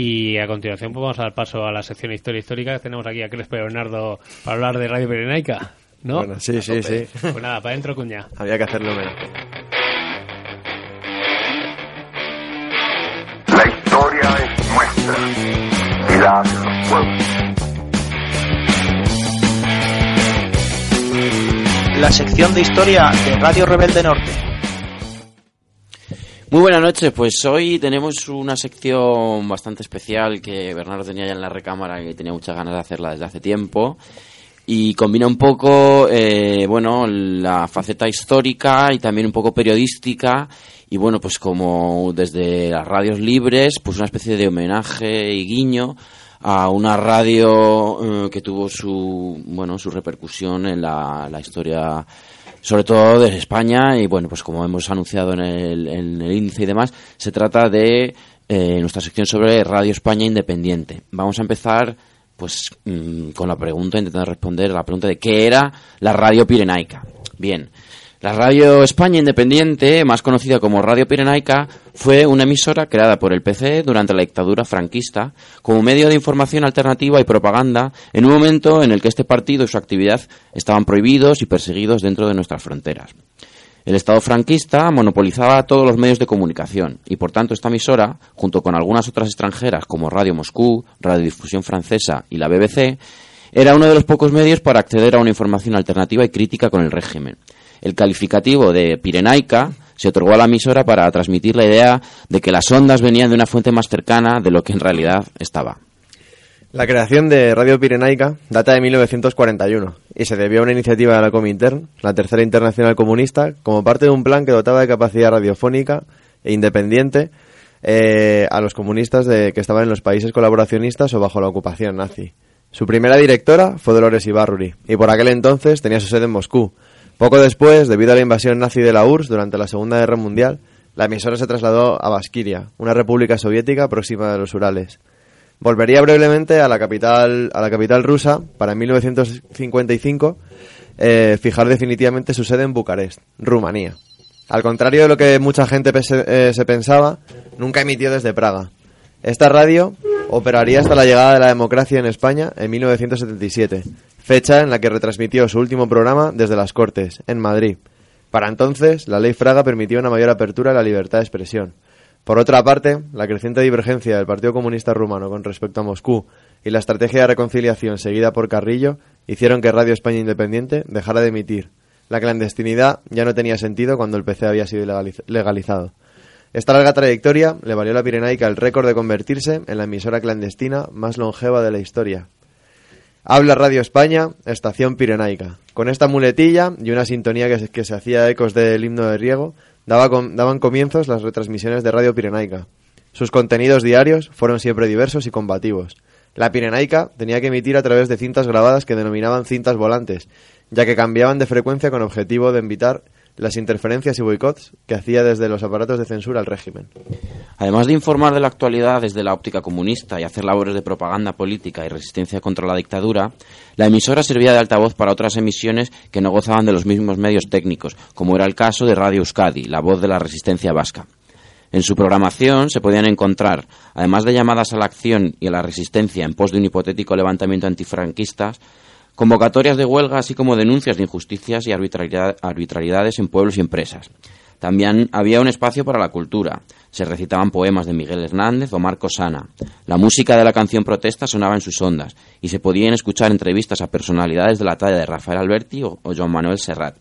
Y a continuación pues vamos a dar paso a la sección Historia Histórica. Tenemos aquí a Crespo y Bernardo para hablar de Radio Pirenaica, ¿no? Bueno, sí, sí, sí. Pues nada, para adentro cuña. Había que hacerlo menos. La historia es nuestra y la hacen los pueblos. La sección de historia de Radio Rebelde Norte. Muy buenas noches, pues hoy tenemos una sección bastante especial que Bernardo tenía ya en la recámara y tenía muchas ganas de hacerla desde hace tiempo. Y combina un poco, eh, bueno, la faceta histórica y también un poco periodística. Y bueno, pues como desde las radios libres, pues una especie de homenaje y guiño a una radio eh, que tuvo su, bueno, su repercusión en la historia sobre todo de España y bueno, pues como hemos anunciado en el, en el índice y demás, se trata de eh, nuestra sección sobre Radio España Independiente. Vamos a empezar pues mm, con la pregunta, intentando responder a la pregunta de qué era la radio pirenaica. Bien, la Radio España Independiente, más conocida como Radio Pirenaica, fue una emisora creada por el PC durante la dictadura franquista como medio de información alternativa y propaganda en un momento en el que este partido y su actividad estaban prohibidos y perseguidos dentro de nuestras fronteras. El Estado franquista monopolizaba todos los medios de comunicación y por tanto esta emisora, junto con algunas otras extranjeras como Radio Moscú, Radiodifusión Francesa y la BBC, era uno de los pocos medios para acceder a una información alternativa y crítica con el régimen. El calificativo de pirenaica se otorgó a la emisora para transmitir la idea de que las ondas venían de una fuente más cercana de lo que en realidad estaba. La creación de Radio Pirenaica data de 1941 y se debió a una iniciativa de la Comintern, la Tercera Internacional Comunista, como parte de un plan que dotaba de capacidad radiofónica e independiente eh, a los comunistas de, que estaban en los países colaboracionistas o bajo la ocupación nazi. Su primera directora fue Dolores Ibarruri y por aquel entonces tenía su sede en Moscú, poco después, debido a la invasión nazi de la URSS durante la Segunda Guerra Mundial, la emisora se trasladó a Baskiria, una república soviética próxima de los Urales. Volvería brevemente a la capital, a la capital rusa para en 1955 eh, fijar definitivamente su sede en Bucarest, Rumanía. Al contrario de lo que mucha gente eh, se pensaba, nunca emitió desde Praga. Esta radio operaría hasta la llegada de la democracia en España en 1977, fecha en la que retransmitió su último programa desde las Cortes, en Madrid. Para entonces, la ley Fraga permitió una mayor apertura a la libertad de expresión. Por otra parte, la creciente divergencia del Partido Comunista Rumano con respecto a Moscú y la estrategia de reconciliación seguida por Carrillo hicieron que Radio España Independiente dejara de emitir. La clandestinidad ya no tenía sentido cuando el PC había sido legaliz- legalizado. Esta larga trayectoria le valió a la Pirenaica el récord de convertirse en la emisora clandestina más longeva de la historia. Habla Radio España, estación Pirenaica. Con esta muletilla y una sintonía que se, hacía ecos del himno de Riego, daban comienzos las retransmisiones de Radio Pirenaica. Sus contenidos diarios fueron siempre diversos y combativos. La Pirenaica tenía que emitir a través de cintas grabadas que denominaban cintas volantes, ya que cambiaban de frecuencia con objetivo de evitar las interferencias y boicots que hacía desde los aparatos de censura al régimen. Además de informar de la actualidad desde la óptica comunista y hacer labores de propaganda política y resistencia contra la dictadura, la emisora servía de altavoz para otras emisiones que no gozaban de los mismos medios técnicos, como era el caso de Radio Euskadi, la voz de la resistencia vasca. En su programación se podían encontrar, además de llamadas a la acción y a la resistencia en pos de un hipotético levantamiento antifranquista, convocatorias de huelga, así como denuncias de injusticias y arbitrariedad- arbitrariedades en pueblos y empresas. También había un espacio para la cultura. Se recitaban poemas de Miguel Hernández o Marco Sana. La música de la canción protesta sonaba en sus ondas y se podían escuchar entrevistas a personalidades de la talla de Rafael Alberti o, o Joan Manuel Serrat.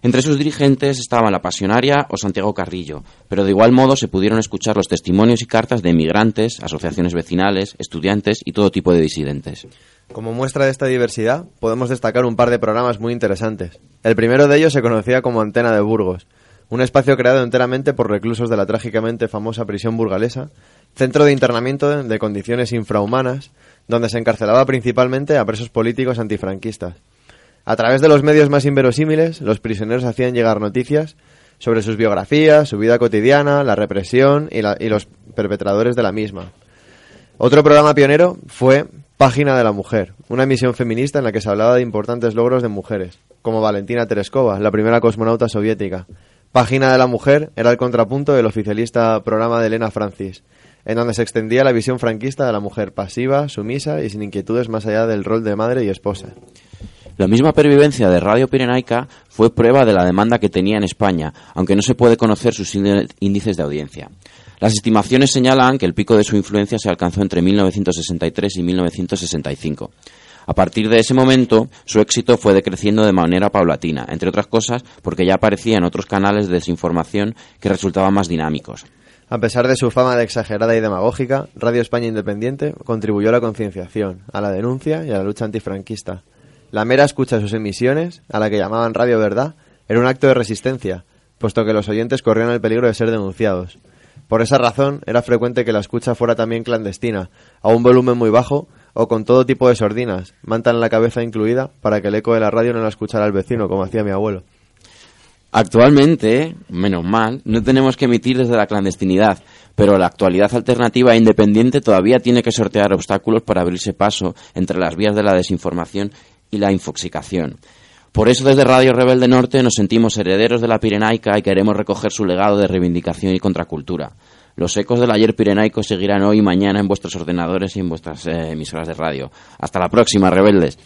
Entre sus dirigentes estaban la Pasionaria o Santiago Carrillo, pero de igual modo se pudieron escuchar los testimonios y cartas de emigrantes, asociaciones vecinales, estudiantes y todo tipo de disidentes. Como muestra de esta diversidad, podemos destacar un par de programas muy interesantes. El primero de ellos se conocía como Antena de Burgos, un espacio creado enteramente por reclusos de la trágicamente famosa prisión burgalesa, centro de internamiento de- condiciones infrahumanas, donde se encarcelaba principalmente a presos políticos antifranquistas. A través de los medios más inverosímiles, los prisioneros hacían llegar noticias sobre sus biografías, su vida cotidiana, la represión y, y los perpetradores de la misma. Otro programa pionero fue Página de la Mujer, una emisión feminista en la que se hablaba de importantes logros de mujeres, como Valentina Tereskova, la primera cosmonauta soviética. Página de la Mujer era el contrapunto del oficialista programa de Elena Francis, en donde se extendía la visión franquista de la mujer pasiva, sumisa y sin inquietudes más allá del rol de madre y esposa. La misma pervivencia de Radio Pirenaica fue prueba de la demanda que tenía en España, aunque no se puede conocer sus índi- índices de audiencia. Las estimaciones señalan que el pico de su influencia se alcanzó entre 1963 y 1965. A partir de ese momento, su éxito fue decreciendo de manera paulatina, entre otras cosas porque ya aparecía en otros canales de desinformación que resultaban más dinámicos. A pesar de su fama de exagerada y demagógica, Radio España Independiente contribuyó a la concienciación, a la denuncia y a la lucha antifranquista. La mera escucha de sus emisiones, a la que llamaban Radio Verdad, era un acto de resistencia, puesto que los oyentes corrían el peligro de ser denunciados. Por esa razón, era frecuente que la escucha fuera también clandestina, a un volumen muy bajo o con todo tipo de sordinas, manta en la cabeza incluida, para que el eco de la radio no la escuchara al vecino, como hacía mi abuelo. Actualmente, menos mal, no tenemos que emitir desde la clandestinidad, pero la actualidad alternativa e independiente todavía tiene que sortear obstáculos para abrirse paso entre las vías de la desinformación y la infoxicación. Por eso desde Radio Rebelde Norte nos sentimos herederos de la Pirenaica y queremos recoger su legado de reivindicación y contracultura. Los ecos del ayer pirenaico seguirán hoy y mañana en vuestros ordenadores y en vuestras eh, emisoras de radio. Hasta la próxima, rebeldes.